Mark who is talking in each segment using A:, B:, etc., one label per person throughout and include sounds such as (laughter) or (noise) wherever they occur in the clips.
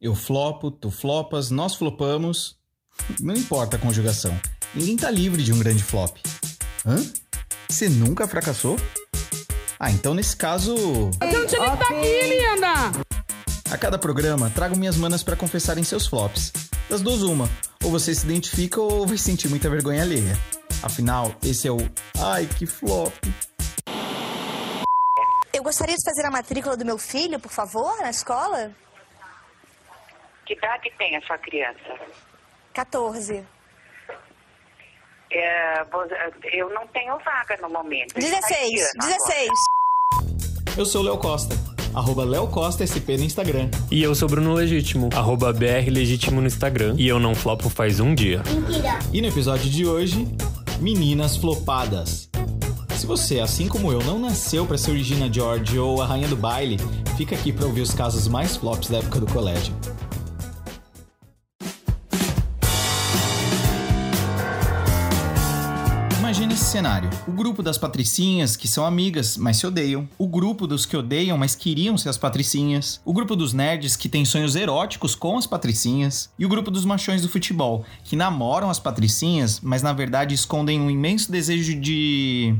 A: Eu flopo, tu flopas, nós flopamos. Não importa a conjugação. Ninguém tá livre de um grande flop. Hã? Você nunca fracassou? Ah, então nesse caso.
B: Eu não tinha que tá aqui, linda!
A: A cada programa, trago minhas manas para confessarem seus flops. Das duas, uma. Ou você se identifica ou vai sentir muita vergonha alheia. Afinal, esse é o Ai que flop.
C: Eu gostaria de fazer a matrícula do meu filho, por favor, na escola?
D: Que idade tem a sua criança?
C: 14.
D: É, eu não tenho vaga no momento. Ele tá
C: 16.
D: em que ano
C: 16.
A: Eu sou o Léo Costa. Arroba Léo Costa SP no Instagram.
E: E eu sou Bruno Legítimo, arroba BR Legítimo no Instagram. E eu não flopo faz um dia.
A: E no episódio de hoje, meninas flopadas. Se você, assim como eu, não nasceu para ser Regina George ou a rainha do baile, fica aqui para ouvir os casos mais flops da época do colégio. Esse cenário. O grupo das patricinhas, que são amigas, mas se odeiam. O grupo dos que odeiam, mas queriam ser as patricinhas. O grupo dos nerds, que tem sonhos eróticos com as patricinhas. E o grupo dos machões do futebol, que namoram as patricinhas, mas na verdade escondem um imenso desejo de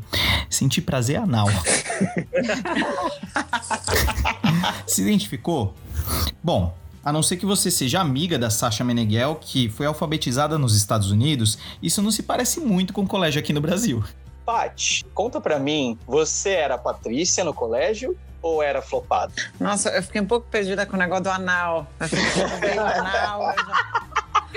A: sentir prazer anal. (laughs) se identificou? Bom, a não ser que você seja amiga da Sasha Meneghel, que foi alfabetizada nos Estados Unidos, isso não se parece muito com o colégio aqui no Brasil.
F: Paty, conta pra mim, você era Patrícia no colégio ou era flopada?
G: Nossa, eu fiquei um pouco perdida com o negócio do anal. Eu fiquei bem anal. eu já-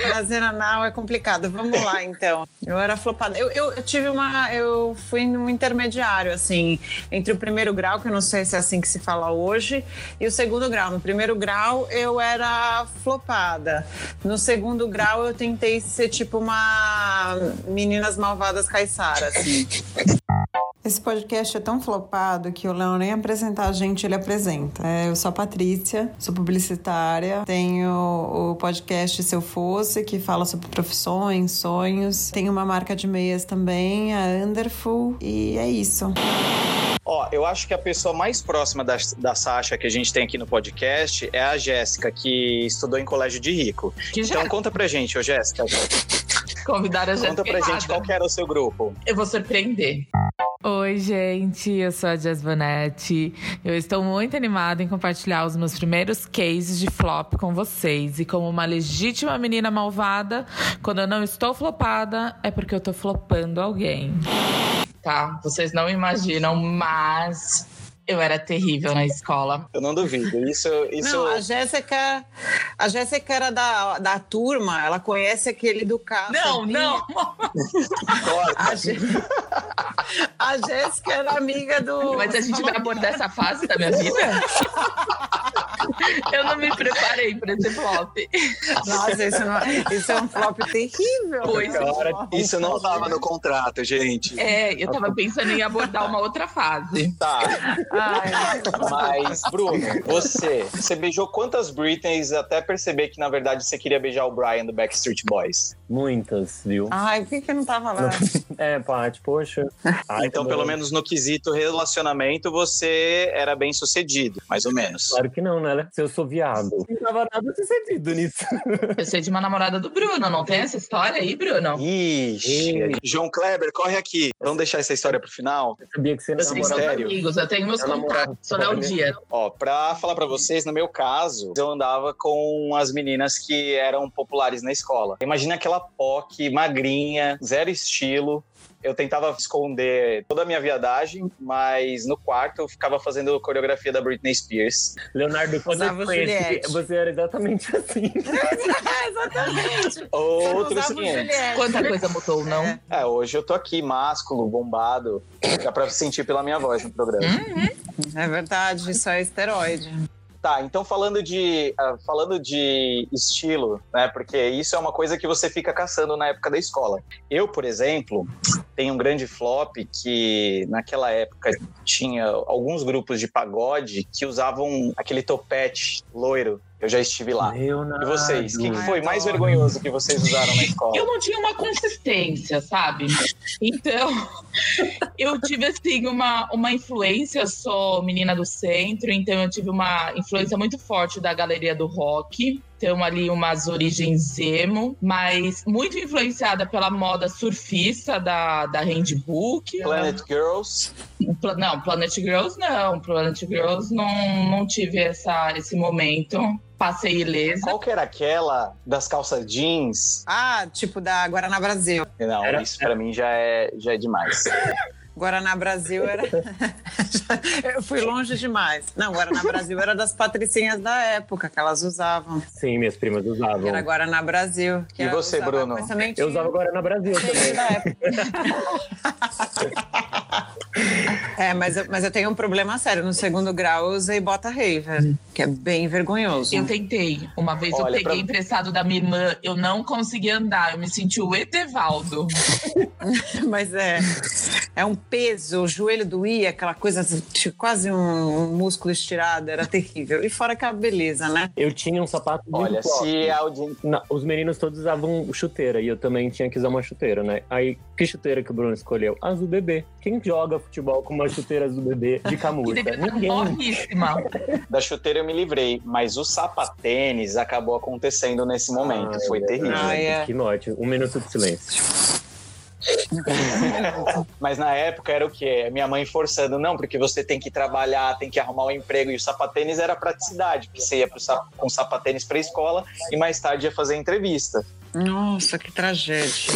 G: Prazer anal é complicado. Vamos lá, então. Eu era flopada. Eu, eu, eu tive uma. Eu fui num intermediário, assim, entre o primeiro grau, que eu não sei se é assim que se fala hoje, e o segundo grau. No primeiro grau, eu era flopada. No segundo grau, eu tentei ser tipo uma Meninas Malvadas Caissara, assim. Esse podcast é tão flopado que o Léo nem apresentar a gente, ele apresenta. É, eu sou a Patrícia, sou publicitária, tenho o podcast Se Eu Fosse, que fala sobre profissões, sonhos. Tenho uma marca de meias também, a Underful, e é isso.
F: Ó, eu acho que a pessoa mais próxima da, da Sasha que a gente tem aqui no podcast é a Jéssica, que estudou em colégio de rico.
H: Que já
F: Então conta pra gente, ô Jéssica. (laughs)
H: convidaram a gente.
F: Conta pra gente qual que era o seu grupo.
H: Eu vou surpreender.
I: Oi, gente, eu sou a Jess Bonetti. Eu estou muito animada em compartilhar os meus primeiros cases de flop com vocês. E como uma legítima menina malvada, quando eu não estou flopada, é porque eu estou flopando alguém.
H: Tá, vocês não imaginam, mas eu era terrível na escola.
F: Eu não duvido. Isso, isso.
G: Não, a Jéssica, a Jéssica era da, da turma, ela conhece aquele do carro.
H: Não, não.
G: A, a Jéssica era amiga do.
H: Mas a gente vai abordar essa fase da minha vida? (laughs) Eu não me preparei para esse flop.
G: Nossa, isso, não, isso é um flop terrível.
H: Pois é.
F: Isso não tava no contrato, gente.
H: É, eu tava pensando em abordar uma outra fase.
F: Tá.
G: Ai,
F: Mas, Bruno, você, você beijou quantas Britneys até perceber que, na verdade, você queria beijar o Brian do Backstreet Boys?
E: Muitas, viu?
G: ai, por que, que eu não tava lá? (laughs)
E: É, Paty, poxa. (laughs) Ai,
F: então, pelo menos no quesito relacionamento, você era bem sucedido, mais ou menos.
E: Claro que não, né? Se eu sou viado. Não tava nada sucedido nisso. (laughs)
H: Eu sei de uma namorada do Bruno, não tem essa história aí, Bruno?
F: Ixi, João Kleber, corre aqui. Vamos deixar essa história pro final?
E: Eu sabia que você
H: Eu tenho meus
F: Mistério.
H: amigos, eu tenho meus
E: Eu
H: contatos, sou Léo
E: com
H: Dias.
F: Ó, pra falar pra vocês, no meu caso, eu andava com as meninas que eram populares na escola. Imagina aquela POC magrinha, zero estilo. Eu tentava esconder toda a minha viadagem, mas no quarto eu ficava fazendo coreografia da Britney Spears.
E: Leonardo, quando eu
G: Usava
E: te conheci,
G: Juliette.
E: você era exatamente assim. (laughs)
G: Exatamente. (laughs)
F: Outros
G: Usava o
F: 500.
G: Juliette.
H: Quanta coisa mudou, não?
F: É, hoje eu tô aqui, másculo, bombado. Dá pra sentir pela minha voz no programa.
G: É verdade, isso é esteroide.
F: Tá, então falando de, ah, falando de estilo, né? Porque isso é uma coisa que você fica caçando na época da escola. Eu, por exemplo, tenho um grande flop que naquela época tinha alguns grupos de pagode que usavam aquele topete loiro Eu já estive lá.
E: Leonardo.
F: E vocês? O que, foi mais vergonhoso que vocês usaram na escola?
H: Eu não tinha uma consistência, sabe? Então, (laughs) eu tive, assim, uma, uma influência. Eu sou menina do centro, então eu tive uma influência muito forte da galeria do rock. Então, ali, umas origens emo, mas muito influenciada pela moda surfista da, da Handbook.
F: Planet Girls.
H: Não, Planet Girls não. Planet Girls não, não tive essa, esse momento. Passei ilesa.
F: Qual que era aquela das calças jeans?
G: Ah, tipo da Guaraná Brasil.
F: Não,
E: Era-
F: isso pra mim já é, já é demais. (laughs)
G: Guaraná Brasil era. (laughs) Eu fui longe demais. Não, Guaraná Brasil era das patricinhas da época que elas usavam.
E: Sim, minhas primas usavam.
G: Que era Guaraná Brasil. que
F: E você,
G: usava,
F: Bruno?
E: Eu usava agora na Brasil também.
G: da época. (laughs) É, mas eu, mas eu tenho um problema sério. No segundo grau eu usei bota raver, que é bem vergonhoso.
H: Eu tentei. Uma vez
F: Olha,
H: eu peguei
F: pra-
H: emprestado da minha irmã, eu não consegui andar. Eu me senti o Etevaldo. (laughs)
G: Mas é, é um peso, o joelho doía, aquela coisa, tipo, quase um, músculo estirado, era terrível. E fora aquela beleza, né?
E: Eu tinha um sapato de
F: Olha, se a audiência.
E: Na- os meninos todos usavam chuteira e eu também tinha que usar uma chuteira, né? Aí, que chuteira que o Bruno escolheu? Azul bebê. Quem joga futebol com uma chuteira azul bebê de camurça?
H: estar
E: Ninguém.
H: morríssima.
F: Da chuteira eu me livrei, mas o sapatênis acabou acontecendo nesse momento.
E: Ah,
F: Foi
E: é
F: terrível.
G: Ah, é.
E: Que noite. Um minuto de silêncio. (laughs)
F: Mas na época era o quê? Minha mãe forçando, não, porque você tem que trabalhar, tem que arrumar um emprego. E o sapatênis era praticidade, porque você ia pro sa- com sapatênis pra escola e mais tarde ia fazer entrevista.
G: Nossa, que tragédia.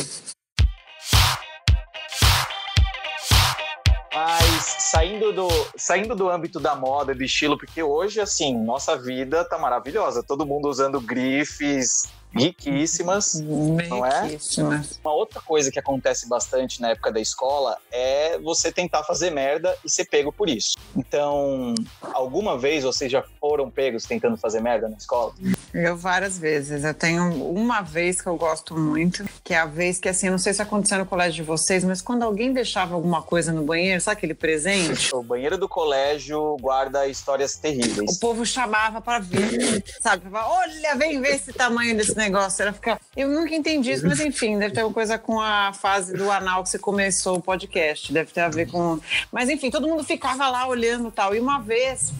F: Mas saindo do, saindo do âmbito da moda e do estilo, porque hoje, assim, nossa vida tá maravilhosa. Todo mundo usando grifes riquíssimas. Não é?
G: Riquíssimas.
F: Uma outra coisa que acontece bastante na época da escola é você tentar fazer merda e ser pego por isso. Então, alguma vez vocês já foram pegos tentando fazer merda na escola?
G: Eu várias vezes. Eu tenho uma vez que eu gosto muito, que é a vez que, assim, não sei se aconteceu no colégio de vocês, mas quando alguém deixava alguma coisa no banheiro, sabe aquele presente?
F: O banheiro do colégio guarda histórias
G: O
F: terríveis.
G: povo chamava pra ver, sabe? Olha, vem ver esse tamanho desse negócio. Era ficar... Eu nunca entendi isso, mas enfim, deve ter alguma coisa com a fase do anal que você começou o podcast. Deve ter a ver com. Mas enfim, todo mundo ficava lá olhando e tal. E uma vez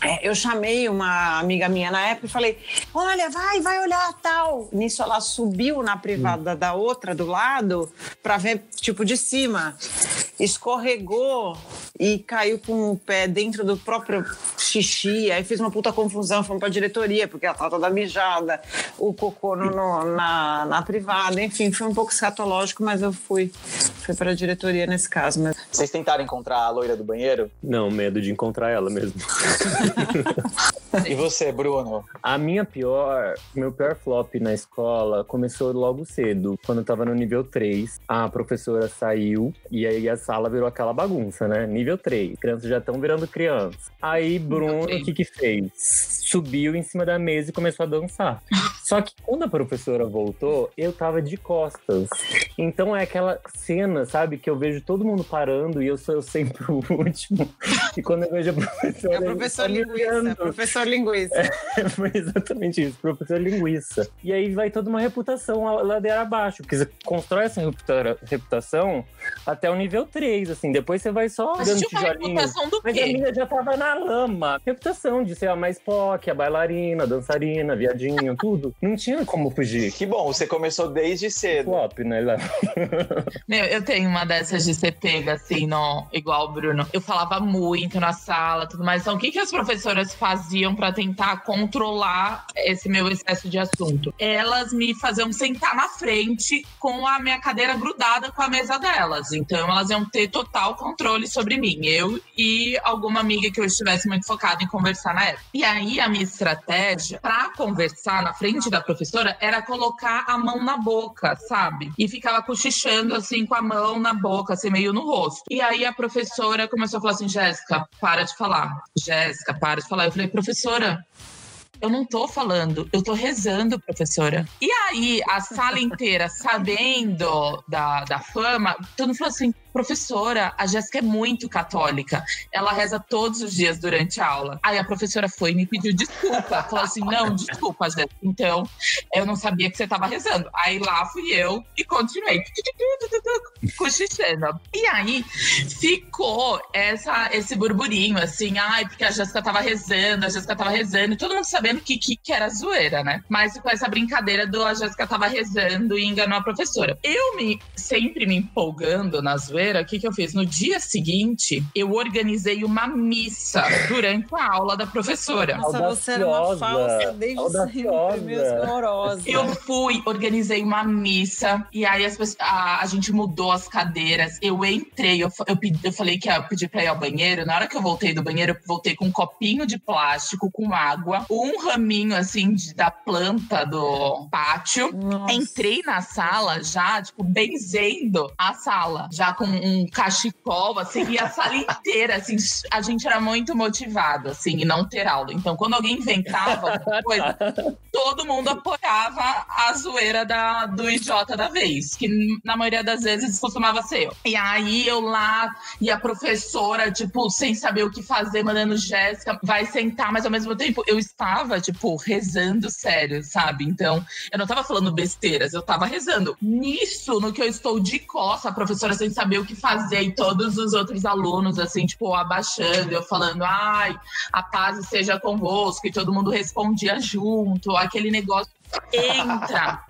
G: é, eu chamei uma amiga minha na época e falei: Olha, vai, vai olhar tal. Nisso ela subiu na privada da outra do lado pra ver, tipo, de cima. Escorregou e caiu com o pé dentro do próprio xixi. Aí fez uma puta confusão, fomos pra diretoria, porque ela tava toda mijada, o cocô no, no- na, na privada. Enfim, foi um pouco escatológico, mas eu fui, fui pra diretoria nesse caso. Mas
F: Vocês tentaram encontrar a loira do banheiro?
E: Não, medo de encontrar ela mesmo.
F: E você, Bruno?
E: A minha pior, meu pior flop na escola começou logo cedo. Quando eu tava no nível 3, a professora saiu e aí a sala virou aquela bagunça, né? Nível 3. Crianças já estão virando crianças. Aí Bruno, o que que fez? Subiu em cima da mesa e começou a dançar. Só que quando a professora voltou, eu tava de costas. Então é aquela cena, sabe, que eu vejo todo mundo parando e eu sou sempre o último. E quando eu vejo a professora.
G: é o professor
E: tá
G: linguiça, professor linguiça. (laughs)
E: Foi exatamente isso, professor linguiça. E aí vai toda uma reputação ladeira abaixo, porque você constrói essa reputa- reputação até o nível 3, assim, depois você vai só
H: Mas
E: dando
H: tinha uma
E: tijolinho.
H: reputação do
E: Mas a minha já tava na lama. Reputação de ser a mais POC, a bailarina, a dançarina, viadinho, tudo. Não tinha como fugir.
F: Que bom, você começou desde cedo.
E: Flop, né? Lá.
H: Meu, eu tenho uma dessas de ser pega, assim, no, igual o Bruno. Eu falava muito na sala, tudo mais. Então, o que, que as professoras faziam pra tentar controlar esse meu excesso de assunto? Elas me faziam sentar na frente com a minha cadeira grudada com a mesa delas. Então, elas iam ter total controle sobre mim. Eu e alguma amiga que eu estivesse muito focada em conversar na época. E aí, a minha estratégia pra conversar na frente da professora era colocar a mão na boca, sabe? E ficava cochichando assim com a mão na boca, assim, meio no rosto. E aí a professora começou a falar assim: Jéssica, para de falar. Jéssica, para de falar. Eu falei, professora. Eu não tô falando, eu tô rezando, professora. E aí, a sala inteira, sabendo da, da fama, todo mundo falou assim: professora, a Jéssica é muito católica. Ela reza todos os dias durante a aula. Aí a professora foi e me pediu desculpa. Falou assim: não, desculpa, Jéssica. Então, eu não sabia que você estava rezando. Aí lá fui eu e continuei cochichando. E aí ficou essa, esse burburinho, assim, ai, porque a Jéssica tava rezando, a Jéssica tava rezando, e todo mundo sabendo que, que, que era zoeira, né? Mas com essa brincadeira do a Jéssica tava rezando e enganou a professora. Eu me sempre me empolgando na zoeira, o que, que eu fiz? No dia seguinte, eu organizei uma missa durante a aula da professora.
G: Nossa, você era uma falsa desde
E: Audaciosa.
G: sempre, meio horrorosa.
H: Eu fui, organizei uma missa, e aí as pessoas- a, a gente mudou as cadeiras. Eu entrei, eu, eu, pedi- eu falei que ia pedir pra ir ao banheiro. Na hora que eu voltei do banheiro, eu voltei com um copinho de plástico com água, um raminho assim de- da planta do pátio.
G: Nossa.
H: Entrei na sala já, tipo, benzendo a sala, já com um cachecol, assim, e a sala inteira, assim, a gente era muito motivado, assim, em não ter aula. Então, quando alguém inventava alguma coisa, todo mundo apoiava a zoeira da, do idiota da vez, que na maioria das vezes costumava ser eu. E aí eu lá, e a professora, tipo, sem saber o que fazer, mandando Jéssica, vai sentar, mas ao mesmo tempo eu estava, tipo, rezando sério, sabe? Então, eu não tava falando besteiras, eu tava rezando. Nisso, no que eu estou de costa, a professora sem saber o que fazer, e todos os outros alunos, assim, tipo, abaixando, eu falando, ai, a paz seja convosco, e todo mundo respondia junto, aquele negócio entra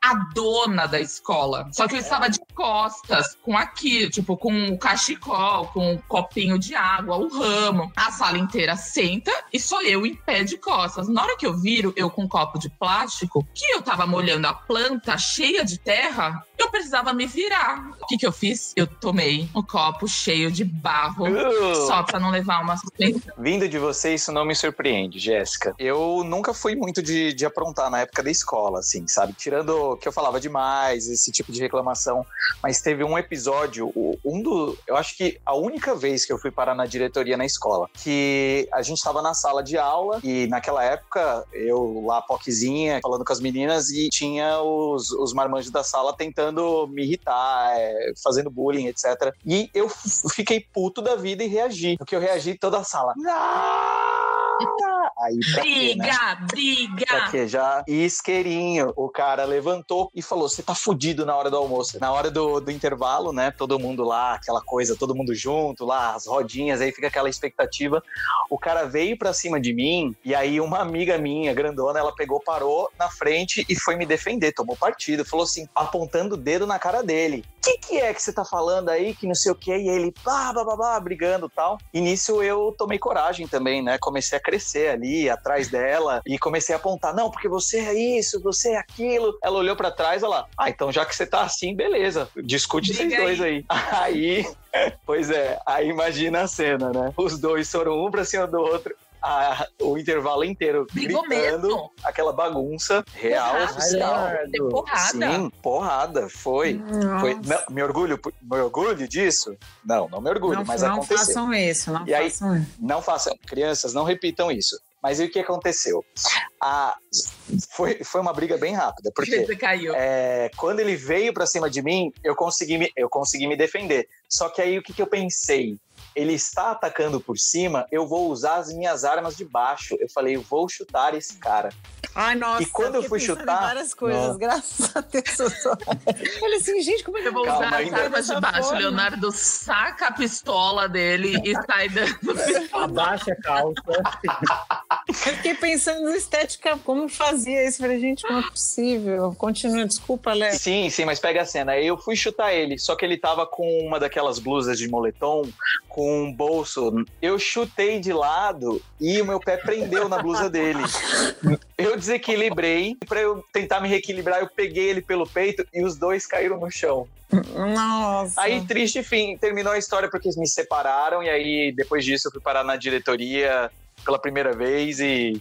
H: a dona da escola. Só que eu estava de costas, com aqui, tipo, com o cachecol, com o copinho de água, o ramo. A sala inteira senta e sou eu em pé de costas. Na hora que eu viro, eu com um copo de plástico, que eu tava molhando a planta cheia de terra, eu precisava me virar. O que que eu fiz? Eu tomei um copo cheio de barro,
F: Uh.
H: só pra não levar uma suspensão.
F: Vindo de você, isso não me surpreende, Jéssica. Eu nunca fui muito de, de aprontar na época da escola, assim, sabe? Tirando que eu falava demais, esse tipo de reclamação. Mas teve um episódio, um do. Eu acho que a única vez que eu fui parar na diretoria na escola, que a gente tava na sala de aula e naquela época eu lá, poquezinha, falando com as meninas e tinha os, os marmanjos da sala tentando me irritar, é, fazendo bullying, etc. E eu fiquei puto da vida e reagi. Porque eu reagi toda a sala. Aí, pra quê, né?
H: Briga,
F: Pra
H: briga!
F: quê? Já isqueirinho. O cara levantou e falou: Você tá fudido na hora do almoço. Na hora do, do intervalo, né? Todo mundo lá, aquela coisa, todo mundo junto lá, as rodinhas, aí fica aquela expectativa. O cara veio pra cima de mim e aí uma amiga minha, grandona, ela pegou, parou na frente e foi me defender, tomou partido. Falou assim, apontando o dedo na cara dele. O que, que é que você tá falando aí? Que não sei o quê. E ele, pá, blá, blá, blá, brigando e tal. E nisso eu tomei coragem também, né? Comecei a crescer ali atrás dela e comecei a apontar: não, porque você é isso, você é aquilo. Ela olhou pra trás, ela, ah, então já que você tá assim, beleza, discute vocês
H: Briga
F: dois aí. (laughs) Aí, pois é, aí imagina a cena, né? Os dois foram um pra cima do outro. A- o intervalo inteiro
H: Brigou
F: gritando,
H: mesmo?
F: aquela bagunça real,
H: Porrada.
F: oficial.
H: Deu porrada.
F: Sim, porrada, foi. foi não, me orgulho, me orgulho disso? Não, não me orgulho,
G: Não,
F: mas
G: não
F: aconteceu.
G: façam isso, não
F: E aí-
G: façam isso.
F: Não façam, crianças, não repitam isso. Mas e o que aconteceu? A- foi, foi uma briga bem rápida, porque é, quando ele veio pra cima de mim, eu consegui, me, eu consegui me defender. Só que aí o que, que eu pensei? Ele está atacando por cima, eu vou usar as minhas armas de baixo. Eu falei, eu vou chutar esse cara.
G: Ai, nossa.
F: E quando eu
G: fiquei
F: fui chutar-
G: várias coisas,
E: Nossa.
G: graças a Deus. (laughs) Eu só... Falei assim, gente, como é que
H: Eu vou
F: Calma,
H: usar as armas de baixo.
G: forma?
H: Leonardo saca a pistola dele e sai dando. (laughs)
E: Abaixa a calça. (laughs)
G: Eu fiquei pensando na estética, como fazia isso. Falei, gente, não é possível. Continua, desculpa, Léo.
F: Sim, sim, mas pega a cena. Aí eu fui chutar ele, só que ele tava com uma daquelas blusas de moletom, com um bolso. Eu chutei de lado e o meu pé prendeu na blusa dele. Eu desequilibrei. Pra eu tentar me reequilibrar, eu peguei ele pelo peito e os dois caíram no chão.
G: Nossa.
F: Aí, triste fim, terminou a história porque eles me separaram. E aí, depois disso, eu fui parar na diretoria pela primeira vez e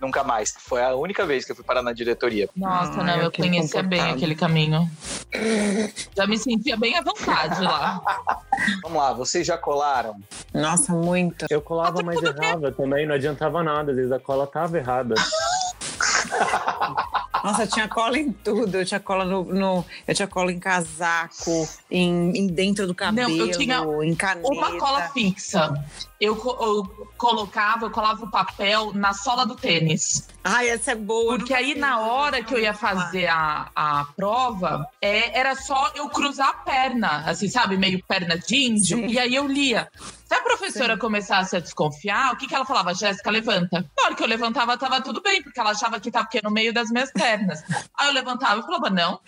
F: nunca mais. Foi a única vez que eu fui parar na diretoria.
H: Nossa,
G: Ah,
H: não, eu conhecia bem aquele caminho. Já me sentia bem à vontade lá.
F: Vamos lá, vocês já colaram?
G: Nossa, muito.
E: Eu colava, mas errava também, não adiantava nada. Às vezes a cola tava errada. (laughs)
G: Nossa, eu tinha cola em tudo. Eu tinha cola no, no- eu tinha cola em casaco, em, em dentro do cabelo,
H: Não, eu tinha
G: em caneta.
H: Uma cola fixa. Eu, eu colocava, eu colava o papel na sola do tênis.
G: Ai, essa é boa.
H: Porque aí, na hora que eu ia fazer a, a prova, é, era só eu cruzar a perna, assim, sabe? Meio perna de índio.
G: Sim.
H: E aí eu lia. Se a professora começasse a desconfiar, o que, que ela falava? Jéssica, levanta. Na hora que eu levantava, tava tudo bem, porque ela achava que tava aqui no meio das minhas pernas. Aí eu levantava e falava, não,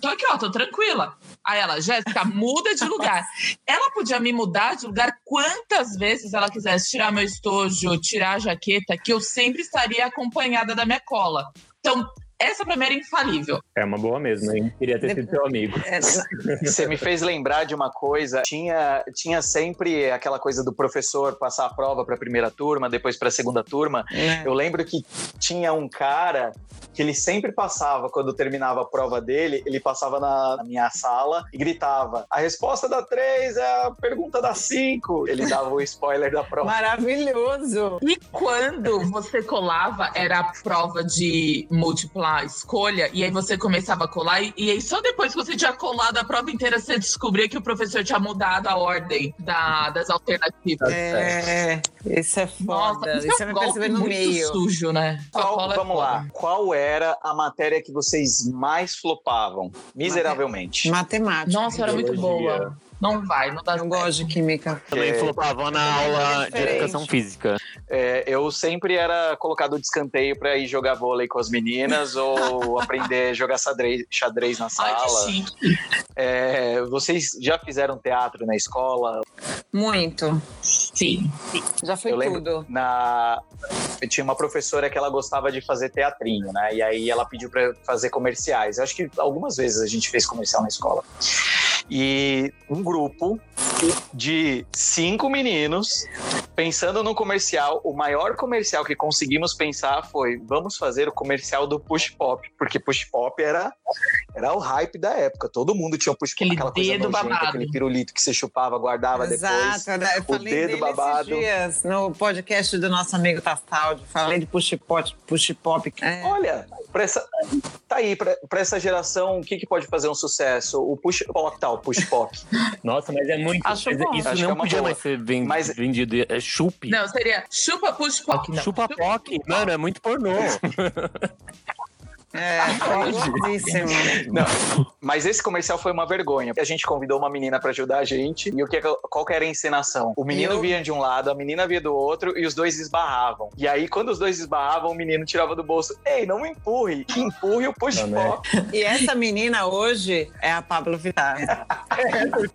H: tô aqui, ó, tô tranquila. Aí ela, Jéssica, muda de lugar. Ela podia me mudar de lugar quantas vezes ela quisesse, tirar meu estojo, tirar a jaqueta, que eu sempre estaria acompanhada da minha cola. Então, essa pra mim era infalível.
E: É uma boa mesmo, hein? Queria ter sido seu amigo. (laughs)
G: É,
F: Você me fez lembrar de uma coisa. Tinha, tinha sempre aquela coisa do professor passar a prova para a primeira turma, depois para a segunda turma.
G: é.
F: Eu lembro que tinha um cara que ele sempre passava, quando terminava a prova dele, ele passava na, na minha sala e gritava: A resposta da 3 é a pergunta da 5. Ele dava o spoiler da prova.
G: Maravilhoso.
H: E quando você colava, era a prova de múltipla escolha, e aí você começava a colar, e, e aí só depois que você tinha colado a prova inteira, você descobria que o professor tinha mudado a ordem da- das alternativas.
G: É, isso é foda.
H: Nossa,
G: isso
H: é
G: é
H: um
G: me
H: golpe
G: no
H: muito
G: meio.
H: sujo, né?
F: Qual-
H: é
F: vamos
H: foda.
F: lá. Qual era a matéria que vocês mais flopavam? Miseravelmente.
G: Matemática.
H: Nossa, era muito boa. Não vai, não dá
G: Eu gosto de química.
J: Também
F: É.
J: flopava na aula de
G: diferente.
J: educação física.
F: É, eu sempre era colocado de escanteio para ir jogar vôlei com as meninas ou (laughs) aprender a jogar xadrez, xadrez na
H: Ai, que
F: sala. É, vocês já fizeram teatro na escola?
G: Muito.
H: Sim.
G: Já foi
F: eu
G: tudo.
F: na eu tinha uma professora que ela gostava de fazer teatrinho, né? E aí ela pediu para fazer comerciais. Eu acho que algumas vezes a gente fez comercial na escola. E um grupo de cinco meninos pensando no comercial. O maior comercial que conseguimos pensar foi: vamos fazer o comercial do Push Pop, porque Push Pop era era o hype da época. Todo mundo tinha um Push Pop,
H: Aquele
F: aquela coisa
H: dedo
F: nojenta,
H: babado.
F: aquele pirulito que você chupava, guardava depois.
G: Exato, né? eu
F: o
G: falei
F: dedo
G: dele
F: babado.
G: esses dias no podcast do nosso amigo Tastaldi. Falei de push pop, push pop. É.
F: Olha, pra essa, tá aí, pra, pra essa geração, o que, que pode fazer um sucesso? O push pop, tá, o push pop. (laughs)
E: Nossa, mas é muito.
G: Acho
E: mas
G: bom.
J: Isso
F: Acho que é
J: não
F: uma
J: podia
F: boa.
J: mais ser ven-
F: Mas-
J: vendido. É chup.
H: Não, seria chupa push pop. Não.
J: Chupa POC. Mano, é muito pornô. (laughs)
G: É.
F: Não, mas esse comercial foi uma vergonha. A gente convidou uma menina pra ajudar a gente. E o que, qual que era a encenação? O menino
G: Eu-
F: vinha de um lado, a menina vinha do outro e os dois esbarravam. E aí, quando os dois esbarravam, o menino tirava do bolso: Ei, não me empurre, empurre o push
E: Não, né?
F: pop.
G: E essa menina hoje é a Pablo Vittar.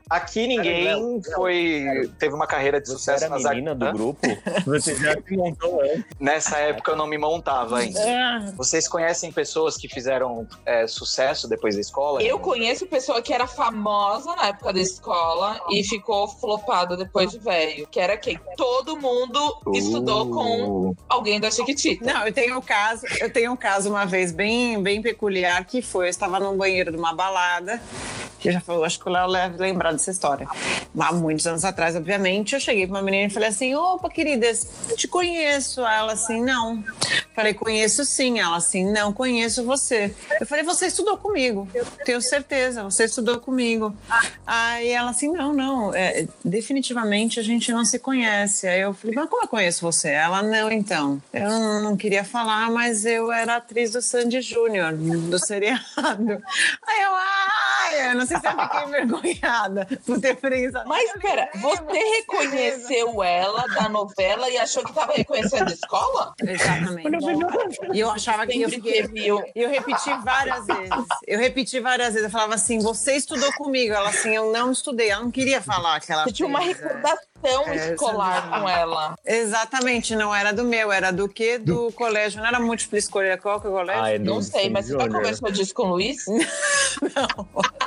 F: Aqui ninguém foi. teve uma carreira de
E: Você
F: sucesso
E: era a menina do grupo? Você já se montou antes.
F: Nessa época eu não me montava ainda.
G: É.
F: Vocês conhecem pessoas que fizeram é, sucesso depois da escola?
H: Eu conheço pessoa que era famosa na época da escola e ficou flopada depois de velho. Que era quem? Todo mundo estudou com alguém da Chiquitita.
G: Não, eu tenho um caso, eu tenho um caso uma vez bem, bem peculiar que foi, eu estava num banheiro de uma balada, que já falou, acho que o Léo deve lembrar dessa história. Há muitos anos atrás, obviamente, eu cheguei pra uma menina e falei assim: opa, querida, eu te conheço. Aí Ela assim, não. Falei, conheço sim. Ela assim, não, conheço você. Eu falei, você estudou comigo. Tenho certeza, você estudou comigo. Aí ela assim, não, não, é, definitivamente a gente não se conhece. Aí eu falei, mas como eu conheço você? Ela, não, então. Eu não, não queria falar, mas eu era atriz do Sandy Júnior, do seriado. Aí eu, ai, eu não sei se eu fiquei envergonhada por ter pensado.
H: Mas pera, você reconheceu ela da novela e achou que tava reconhecendo a escola?
G: Exatamente. E eu achava que eu fiquei.
H: teve
G: eu repeti várias vezes. Eu repeti várias vezes. Eu falava assim: você estudou comigo. Ela assim, eu não estudei. Ela não queria falar que ela.
H: Você tinha uma recordação
G: É,
H: escolar com ela.
G: Exatamente, não era do meu, era do quê? Do colégio. Não era múltipla escolha. Qual que é o colégio?
E: É do
H: Não sei, mas você já conversou disso com o Luiz? (laughs)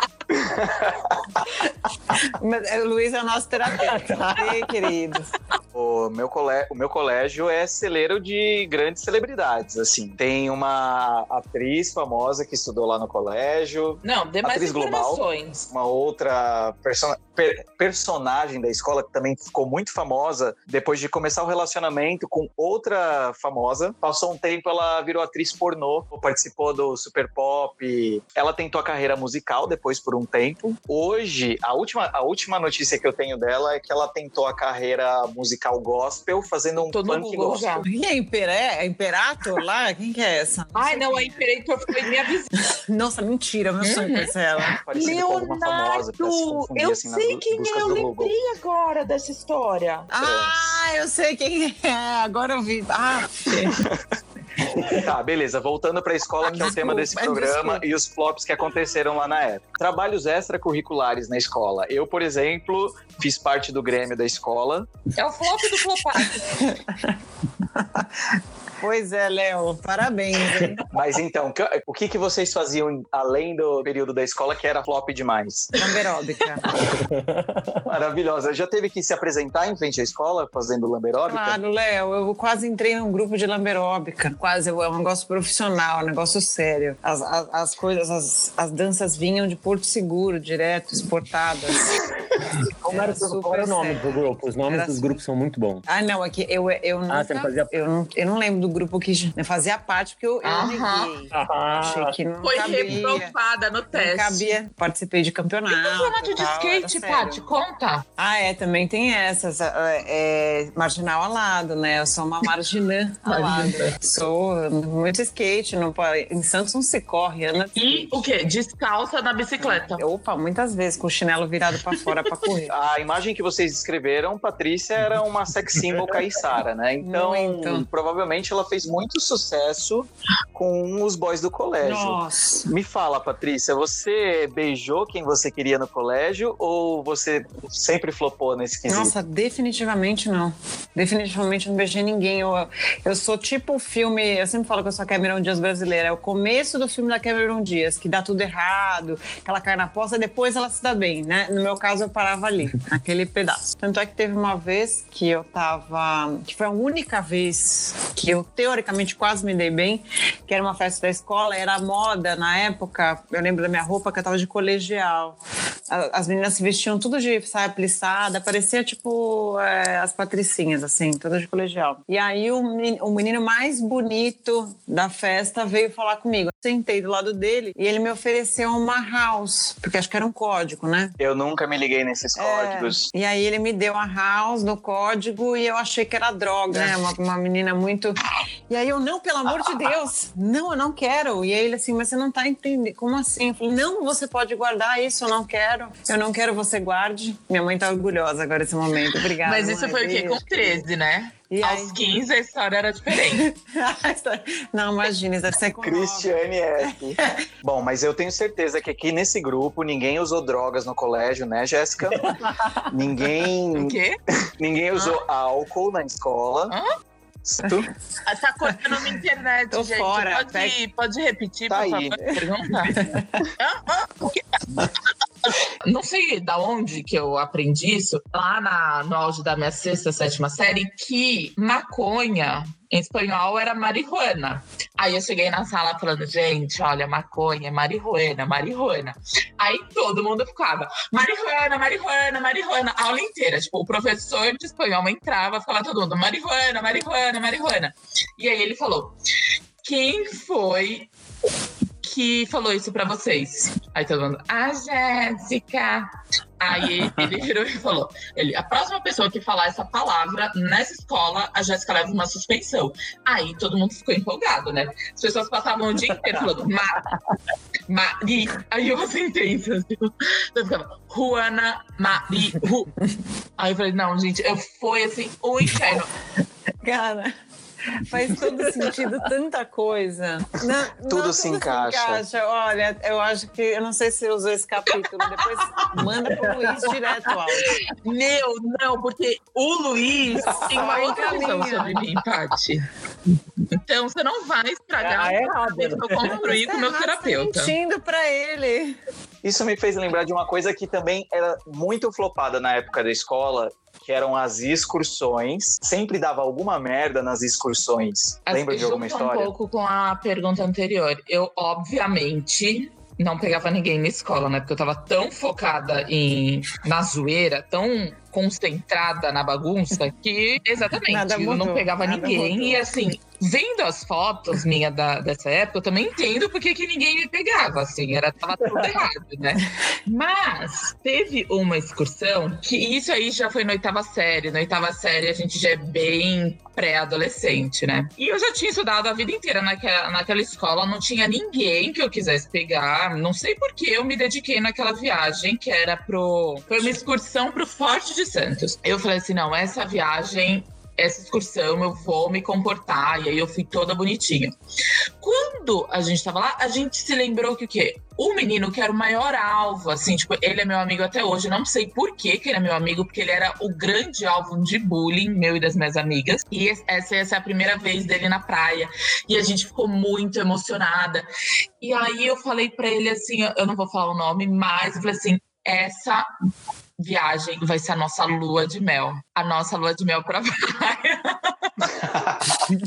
G: Mas, o Luiz é o nosso terapeuta. (laughs) Ei, querido.
F: O meu, cole... o meu colégio é celeiro de grandes celebridades, assim. Tem uma atriz famosa que estudou lá no colégio.
H: Não, dê mais
F: Atriz global. Uma outra perso- per- personagem da escola que também ficou muito famosa depois de começar o relacionamento com outra famosa. Passou um tempo, ela virou atriz pornô, participou do Super Pop. Ela tentou a carreira musical depois por um tempo. Hoje, a última, a última notícia que eu tenho dela é que ela tentou a carreira musical gospel fazendo um funk
H: Google
F: gospel.
H: já.
G: Quem é Imperé? É Imperator lá? Quem que é essa? Não
H: Ai, não, a
G: quem
H: Imperator foi minha vizinha.
G: é. Nossa, mentira, meu sonho conhecer ela.
F: Confundir,
H: eu
F: assim,
H: sei quem é, eu lembrei agora dessa história.
G: Ah, eu sei quem é. Agora eu vi. Ah, (laughs)
F: Tá, beleza. Voltando pra escola, que é o tema desse programa e os flops que aconteceram lá na época. Trabalhos extracurriculares na escola. Eu, por exemplo, fiz parte do Grêmio da escola.
H: É o flop do flopado. (laughs)
G: pois é, Léo. Parabéns, hein? (laughs)
F: Mas então, o que, que vocês faziam além do período da escola que era flop demais?
G: Lamberóbica. (laughs)
F: Maravilhosa. Já teve que se apresentar em frente à escola fazendo lamberóbica?
G: Claro, Léo, eu quase entrei num grupo de lamberóbica. Quase, é um negócio profissional, um negócio sério. As, as, as coisas, as, as danças vinham de Porto Seguro, direto, exportadas. (laughs)
E: Como era,
G: Era
E: o- qual era o
G: super
E: nome
G: sério.
E: do grupo? Os nomes
G: Era
E: dos
G: su-
E: grupos são muito bons.
G: Ah, não, aqui eu, eu nunca,
E: Ah, você não fazia-
G: eu, não, eu não lembro do grupo que eu fazia parte, porque eu, eu
H: Aham.
G: neguei.
E: Ah,
G: Achei que não
H: Foi
G: cabia.
H: reprovada no
G: Não
H: teste.
G: cabia. Participei de campeonato.
H: E campeonato de
G: tal,
H: skate. Paty? Conta.
G: Ah, é, também tem essas. É, é, marginal alado, né? Eu sou uma marginã (laughs) alada. Sou muito skate. Não, pode- em Santos não se corre, Ana.
H: E o quê? Descalça na bicicleta.
G: Opa, muitas vezes com o chinelo virado pra fora pra correr. (laughs)
F: A imagem que vocês descreveram, Patrícia, era uma sex symbol (laughs) caiçara, né? Então,
G: Muito.
F: provavelmente ela fez muito sucesso com os boys do colégio.
G: Nossa.
F: Me fala, Patrícia, você beijou quem você queria no colégio ou você sempre flopou nesse quesito?
G: Nossa, definitivamente não. Definitivamente não beijei ninguém. Eu, eu sou tipo o filme. Eu sempre falo que eu sou a Cameron Dias brasileira. É o começo do filme da Cameron Dias, que dá tudo errado, aquela carne aposta, depois ela se dá bem, né? No meu caso, eu parava ali, naquele pedaço. Tanto é que teve uma vez que eu tava. que foi a única vez que eu, teoricamente, quase me dei bem, que era uma festa da escola, era moda na época. Eu lembro da minha roupa que eu tava de colegial. As meninas se vestiam tudo de saia plissada, parecia tipo é, as patricinhas, assim, todas de colegial. E aí o menino, o menino mais bonito da festa veio falar comigo. Sentei do lado dele e ele me ofereceu uma house, porque acho que era um código, né?
F: Eu nunca me liguei nesses códigos.
G: É. E aí ele me deu a house no código e eu achei que era droga, né? Uma, uma menina muito. E aí eu, não, pelo amor de Deus, não, eu não quero. E aí ele assim, mas você não tá entendendo. Como assim? Eu falei, não, você pode guardar isso, eu não quero. Eu não quero, você guarde. Minha mãe tá orgulhosa agora nesse momento. Obrigada.
H: Mas isso
G: mãe.
H: foi o quê? Com
G: Beijo.
H: 13, né?
G: E
H: Aos
G: aí?
H: 15 a história era diferente. (laughs)
G: não, imagina, isso deve ser com.
F: Cristiane F. (laughs) Bom, mas eu tenho certeza que aqui nesse grupo ninguém usou drogas no colégio, né, Jéssica? ninguém, (laughs)
H: O quê?
F: ninguém usou álcool na escola.
H: Hã?
F: Tu-
H: Ah, Tá cortando minha internet,
G: Tô
H: gente.
G: fora,
H: Pode,
G: pega-
H: pode repetir,
F: Tá
H: por
F: aí.
H: favor, pergunta? Ah, ah, o quê? (laughs) Não sei da onde que eu aprendi isso, lá na- no auge da minha sexta, sétima série, que maconha em espanhol era marihuana. Aí eu cheguei na sala falando, gente, olha, maconha, marihuana, marihuana. Aí todo mundo ficava, marihuana, marihuana, marihuana, a aula inteira. Tipo, o professor de espanhol entrava, ficava todo mundo, marihuana, marihuana, marihuana. E aí ele falou, quem foi que falou isso pra vocês? Aí todo mundo, a Jéssica. Aí ele virou e falou: ele, a próxima pessoa que falar essa palavra nessa escola, a Jéssica leva uma suspensão. Aí todo mundo ficou empolgado, né? As pessoas passavam o dia inteiro falando, Ma, Mari. Aí eu sentença. Assim, eu ficava, Juana, Mari, Ru. Aí eu falei, não, gente, eu fui assim, o inferno.
G: Cara, faz todo sentido tanta coisa. Não,
F: Tudo
G: não,
F: se encaixa.
G: Olha, eu acho que eu não sei se você usou esse capítulo. Depois manda pro Luiz direto.
H: Meu, não, porque o Luiz tem uma outra visão sobre mim, Paty. Então você não vai estragar
F: Ah, é
H: o
F: errado,
H: que eu construí com o meu
G: tá
H: terapeuta.
G: mentindo pra ele.
F: Isso me fez lembrar de uma coisa que também era muito flopada na época da escola, que eram as excursões. Sempre dava alguma merda nas excursões.
H: Assim,
F: Lembra de alguma história?
H: um pouco com a pergunta anterior. Eu, obviamente, não pegava ninguém na escola, né? Porque eu tava tão focada em, na zoeira, tão concentrada na bagunça, que exatamente,
G: Nada
H: eu não pegava
G: nada
H: ninguém.
G: mudou.
H: E assim, vendo as fotos minha da, dessa época, eu também entendo porque que ninguém me pegava, assim, era, tava tudo (laughs) errado, né? Mas teve uma excursão que isso aí já foi na oitava série. Na oitava série a gente já é bem pré-adolescente, né? E eu já tinha estudado a vida inteira naquela, naquela escola, não tinha ninguém que eu quisesse pegar. Não sei por que eu me dediquei naquela viagem, que era pro. Foi uma excursão pro Forte de Santos. Eu falei assim: não, essa viagem. Essa excursão eu vou me comportar. E aí eu fui toda bonitinha. Quando a gente tava lá, a gente se lembrou que o quê? O menino que era o maior alvo, assim, tipo, ele é meu amigo até hoje. Não sei por que, que ele é meu amigo, porque ele era o grande alvo de bullying, meu e das minhas amigas. E essa, essa é a primeira vez dele na praia. E a gente ficou muito emocionada. E aí eu falei pra ele assim: eu não vou falar o nome, mas eu falei assim: essa viagem vai ser a nossa lua de mel. A nossa lua de mel pra (laughs) praia.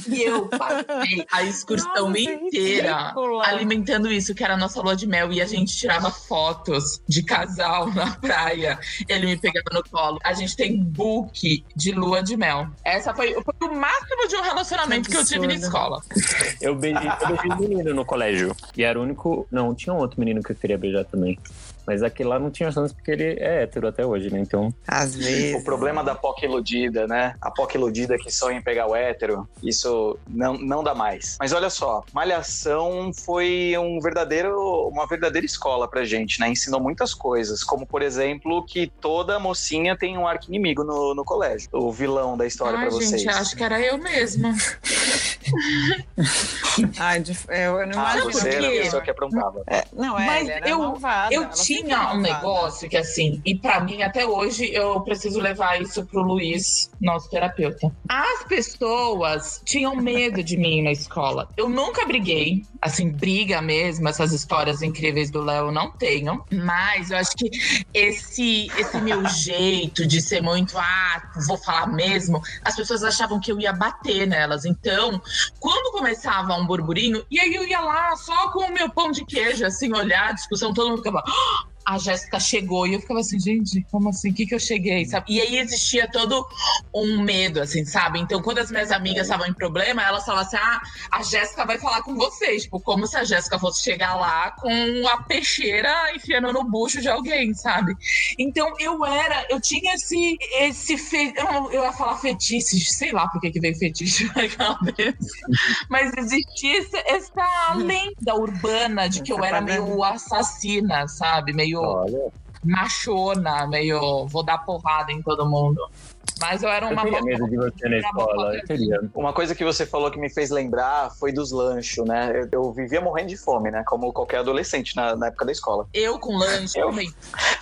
H: e eu passei a excursão
G: Nossa, que
H: inteira
G: ridícula.
H: alimentando isso, que era a nossa lua de mel. E a gente tirava fotos de casal na praia. Ele me pegava no colo. A gente tem book de lua de mel. Essa foi, foi o máximo de um relacionamento que, eu tive na escola.
E: Eu beijei, eu beijei um menino no colégio. E era o único. Não, tinha um outro menino que eu queria beijar também. Mas aquele lá não tinha chance porque ele é hétero até hoje, né? Então.
G: Às vezes.
F: O problema da POC iludida, né? A POC iludida que sonha em pegar o hétero, isso não, não dá mais. Mas olha só, Malhação foi um verdadeiro, uma verdadeira escola pra gente, né? Ensinou muitas coisas, como por exemplo que toda mocinha tem um arqui-inimigo no, no colégio. O vilão da história
H: Ai,
F: pra vocês.
H: gente, acho que era eu mesma. (laughs)
G: Ai, de- eu não
F: Ah,
G: imagino.
F: você era a pessoa que aprontava.
G: É, não, é,
H: Mas eu-
G: malvada,
H: Eu
G: sempre
H: tinha um negócio que, assim, e pra mim até hoje eu preciso levar isso pro Luiz, nosso terapeuta. As pessoas tinham medo de mim na escola. Eu nunca briguei, assim, briga mesmo, essas histórias incríveis do Léo não tenho. Mas eu acho que esse, esse meu jeito de ser muito, ah, vou falar mesmo, as pessoas achavam que eu ia bater nelas. Então, quando começava um burburinho, e aí eu ia lá só com o meu pão de queijo, assim, olhar a discussão, todo mundo ficava. "Ah, A Jéssica chegou e eu ficava assim, gente, como assim? O que, que eu cheguei? Sabe? E aí existia todo um medo, assim, sabe? Então, quando as minhas amigas estavam em problema, elas falavam assim: ah, a Jéssica vai falar com vocês. Tipo, como se a Jéssica fosse chegar lá com a peixeira enfiando no bucho de alguém, sabe? Então eu era, eu tinha esse, esse fe... eu, eu ia falar fetiche, sei lá por que que veio fetiche (laughs) na cabeça. Mas existia essa lenda urbana de que eu era meio assassina, sabe? Meio
E: Olha.
H: machona, meio vou dar porrada em todo mundo. Mas eu era
E: Eu
H: uma
E: teria medo de você na escola. Eu.
F: Uma coisa que você falou que me fez lembrar foi dos lanchos, né? Eu, eu vivia morrendo de fome, né? Como qualquer adolescente na, na época da escola.
H: Eu com lanche,
F: Eu-
H: também.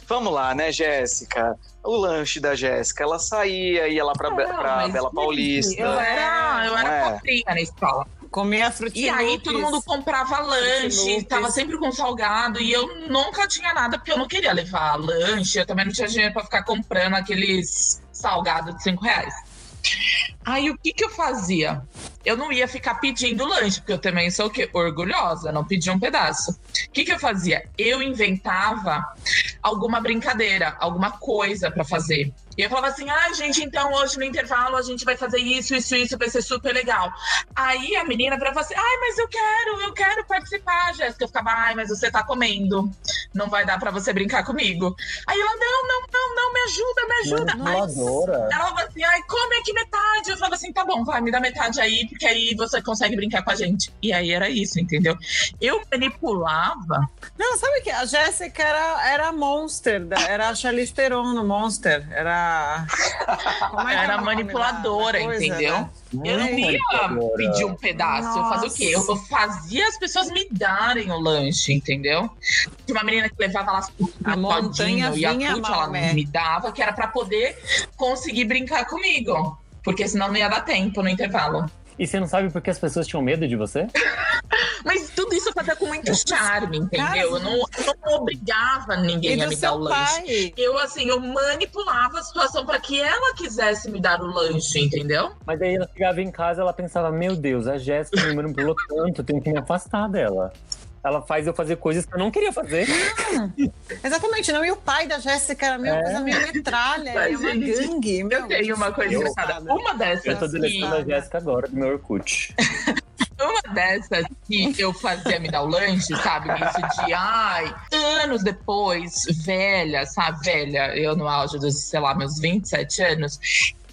F: Vamos lá, né, Jéssica? O lanche da Jéssica, ela saía, ia lá pra, Be-
H: Não,
F: pra Bela Paulista.
H: Eu era, eu era
F: é?
H: pobrinha na escola.
G: Comia frutinha.
H: E aí todo mundo comprava lanche, tava sempre com salgado e eu nunca tinha nada porque eu não queria levar lanche, eu também não tinha dinheiro pra ficar comprando aqueles salgados de 5 reais. Aí o que que eu fazia? Eu não ia ficar pedindo lanche, porque eu também sou o quê? Orgulhosa, não pedia um pedaço. O que que eu fazia? Eu inventava alguma brincadeira, alguma coisa pra fazer. E eu falava assim: ah, gente, então hoje no intervalo a gente vai fazer isso, isso, isso, vai ser super legal. Aí a menina virava assim: ai, mas eu quero, eu quero participar, Jéssica. Eu ficava: ai, mas você tá comendo, não vai dar pra você brincar comigo. Aí ela: não, não, não, não, me ajuda, me ajuda.
E: Manipuladora.
H: ela falava assim, ai, come aqui metade. Eu falava assim, tá bom, vai, me dá metade aí, porque aí você consegue brincar com a gente. E aí era isso, entendeu? Eu manipulava.
G: Não, sabe que a Jéssica era, era Monster, da- era a Charlize Theron no Monster. Era. É
H: era
G: o
H: manipuladora, entendeu?
G: né?
H: Eu não ia pedir um pedaço. Eu fazia o quê? Eu, fazia as pessoas me darem o lanche, entendeu? Tinha uma menina que levava lá
G: A montanha
H: e a Yakult, ela
G: Maomé.
H: me dava, que era pra poder conseguir brincar comigo. Porque senão não ia dar tempo no intervalo.
E: E você não sabe por que as pessoas tinham medo de você? (laughs)
H: Mas tudo isso fazia com muito charme, entendeu? Eu não, eu não obrigava ninguém a me dar o
G: seu
H: lanche.
G: pai?
H: Eu, assim, eu manipulava a situação pra que ela quisesse me dar o lanche, entendeu?
E: Mas aí ela chegava em casa ela pensava, meu Deus, a Jéssica me manipulou tanto, eu tenho que me afastar dela. Ela faz eu fazer coisas que eu não queria fazer.
G: Exatamente, não. E o pai da Jéssica era meio
E: É.
G: coisa meio metralha,
H: Mas,
G: é uma
H: gente,
G: gangue. Meu,
H: Eu tenho uma coisa
E: Eu-
H: engraçada. Uma dessas
E: Eu tô deletando a Jéssica agora do meu Orkut. (laughs)
H: uma dessas que eu fazia me dar o lanche, sabe? Isso de, ai, anos depois, velha, sabe? Velha, eu no auge dos, sei lá, meus 27 anos,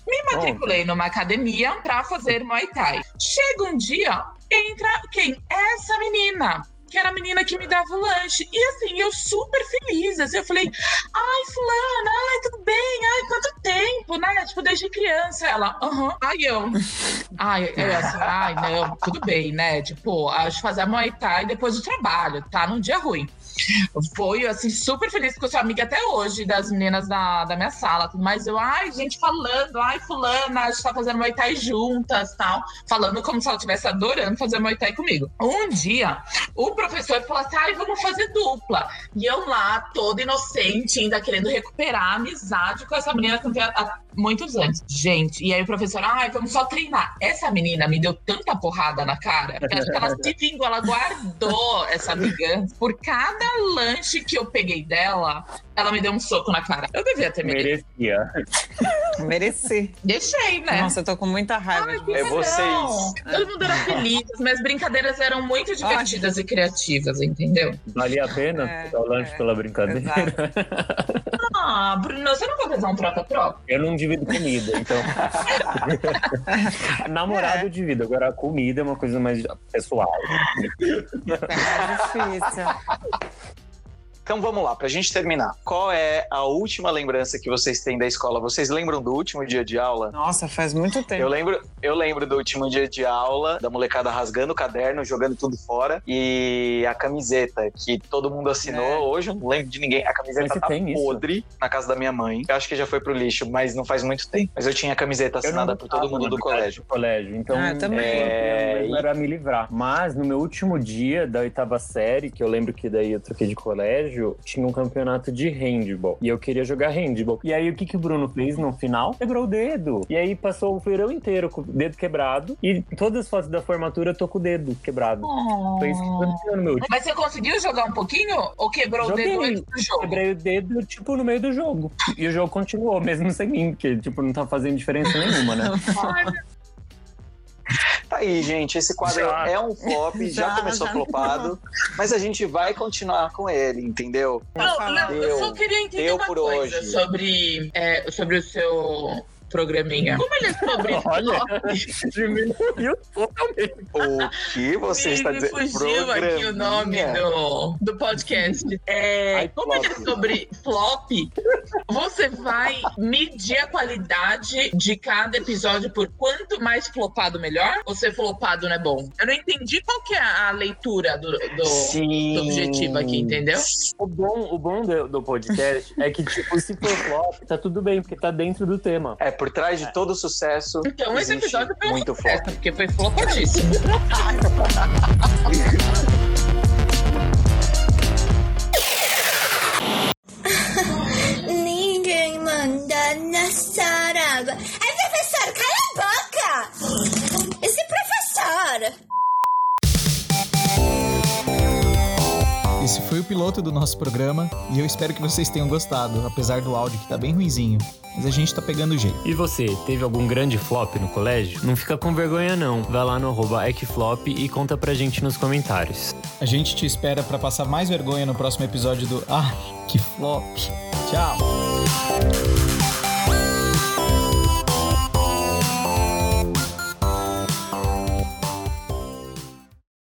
H: me matriculei numa academia pra fazer Muay Thai. Chega um dia, entra quem? Essa menina. Que era a menina que me dava o lanche. E assim, eu super feliz. Assim, eu falei, ai, fulana, ai, tudo bem, ai, quanto tempo, né? Tipo, desde criança. Ela, aham. Ai, eu. Ai, eu assim, ai, não, tudo bem, né? Tipo, acho fazer Muay Thai depois do trabalho, tá? Num dia ruim. Foi, assim, super feliz, eu sou amiga até hoje das meninas da, da minha sala, mais. Eu, ai, gente falando, ai, fulana, a gente tá fazendo Muay Thai juntas, tal. Falando como se ela estivesse adorando fazer Muay Thai comigo. Um dia, o professor falou assim, ai, vamos fazer dupla. E eu lá, toda inocente, ainda querendo recuperar a amizade com essa menina que eu tenho há muitos anos. Gente, e aí o professor, ai, vamos só treinar. Essa menina me deu tanta porrada na cara, que que ela se vingou, ela guardou essa vingança. Por cada lanche que eu peguei dela, ela me deu um soco na cara. Eu devia ter merecido.
E: Merecia. (laughs)
G: Mereci.
H: Deixei, né?
G: Nossa, eu tô com muita raiva de
F: É
G: você.
H: Não, todo mundo era feliz, mas brincadeiras eram muito divertidas e criativas, entendeu?
E: Valia a pena
G: É,
E: dar o lanche
G: é.
E: pela brincadeira? (laughs)
H: Ah, Bruno, você não vai fazer um troca-troca?
E: Eu não divido comida, então. (laughs) Namorado
G: É.
E: eu divido, agora a comida é uma coisa mais pessoal.
G: É difícil.
F: Então vamos lá, pra gente terminar. Qual é a última lembrança que vocês têm da escola? Vocês lembram do último dia de aula?
G: Nossa, faz muito tempo.
F: Eu lembro, eu lembro do último dia de aula, da molecada rasgando o caderno, jogando tudo fora, e a camiseta que todo mundo assinou.
G: É.
F: Hoje eu não lembro de ninguém. A camiseta
E: Mas
F: tá
E: tem isso?
F: podre na casa da minha mãe. Eu acho que já foi pro lixo, mas não faz muito tempo. Mas eu tinha a camiseta assinada por todo mundo do colégio.
E: do colégio. Então,
G: Ah, eu também.
F: É,
E: eu era me livrar. Mas no meu último dia da oitava série, que eu lembro que daí eu troquei de colégio, tinha um campeonato de handball. E eu queria jogar handball. E aí o que, que o Bruno fez no final? Quebrou o dedo. E aí passou o verão inteiro com o dedo quebrado. E todas as fotos da formatura eu tô com o dedo quebrado. Foi isso que aconteceu no meu.
H: Mas você conseguiu jogar um pouquinho ou quebrou
E: Joguei.
H: o dedo antes do jogo?
E: Quebrei o dedo, tipo, no meio do jogo. E o jogo continuou, mesmo sem mim, porque, tipo, não tá fazendo diferença nenhuma, né? (laughs)
F: Tá aí, gente. Esse quadro
E: Já.
F: é um flop, já,
G: Já,
F: começou
G: já.
F: flopado, mas a gente vai continuar com ele, entendeu?
H: Não, não, eu só queria entender
F: Deu
H: uma
F: por
H: coisa
F: hoje.
H: sobre, é, sobre o seu programinha. Como ele é sobre (laughs)
E: Olha,
H: flop?
E: diminuiu totalmente.
F: O que você está
H: Me
F: dizendo?
H: fugiu aqui o nome do, do podcast. É,
F: Ai,
H: como ele é sobre flop, você vai medir a qualidade de cada episódio por quanto mais flopado, melhor? Ou ser flopado não é bom? Eu não entendi qual que é a leitura do, do, do objetivo aqui, entendeu?
E: O bom, o bom do, do podcast é que, tipo, se for flop, tá tudo bem, porque tá dentro do tema.
F: É, por trás de todo sucesso,
H: Então esse episódio foi um
F: muito
H: sucesso,
F: flop.
H: porque foi flopadíssimo. (laughs)
C: Ninguém manda nessa água. Ai, professor, cala a boca! Esse professor!
A: Esse foi o piloto do nosso programa e eu espero que vocês tenham gostado, apesar do áudio que tá bem ruizinho. Mas a gente tá pegando o jeito.
J: E você, teve algum grande flop no colégio? Não fica com vergonha não. Vai lá no arroba Ecflop e conta pra gente nos comentários.
A: A gente te espera pra passar mais vergonha no próximo episódio do Ah, que flop. Tchau.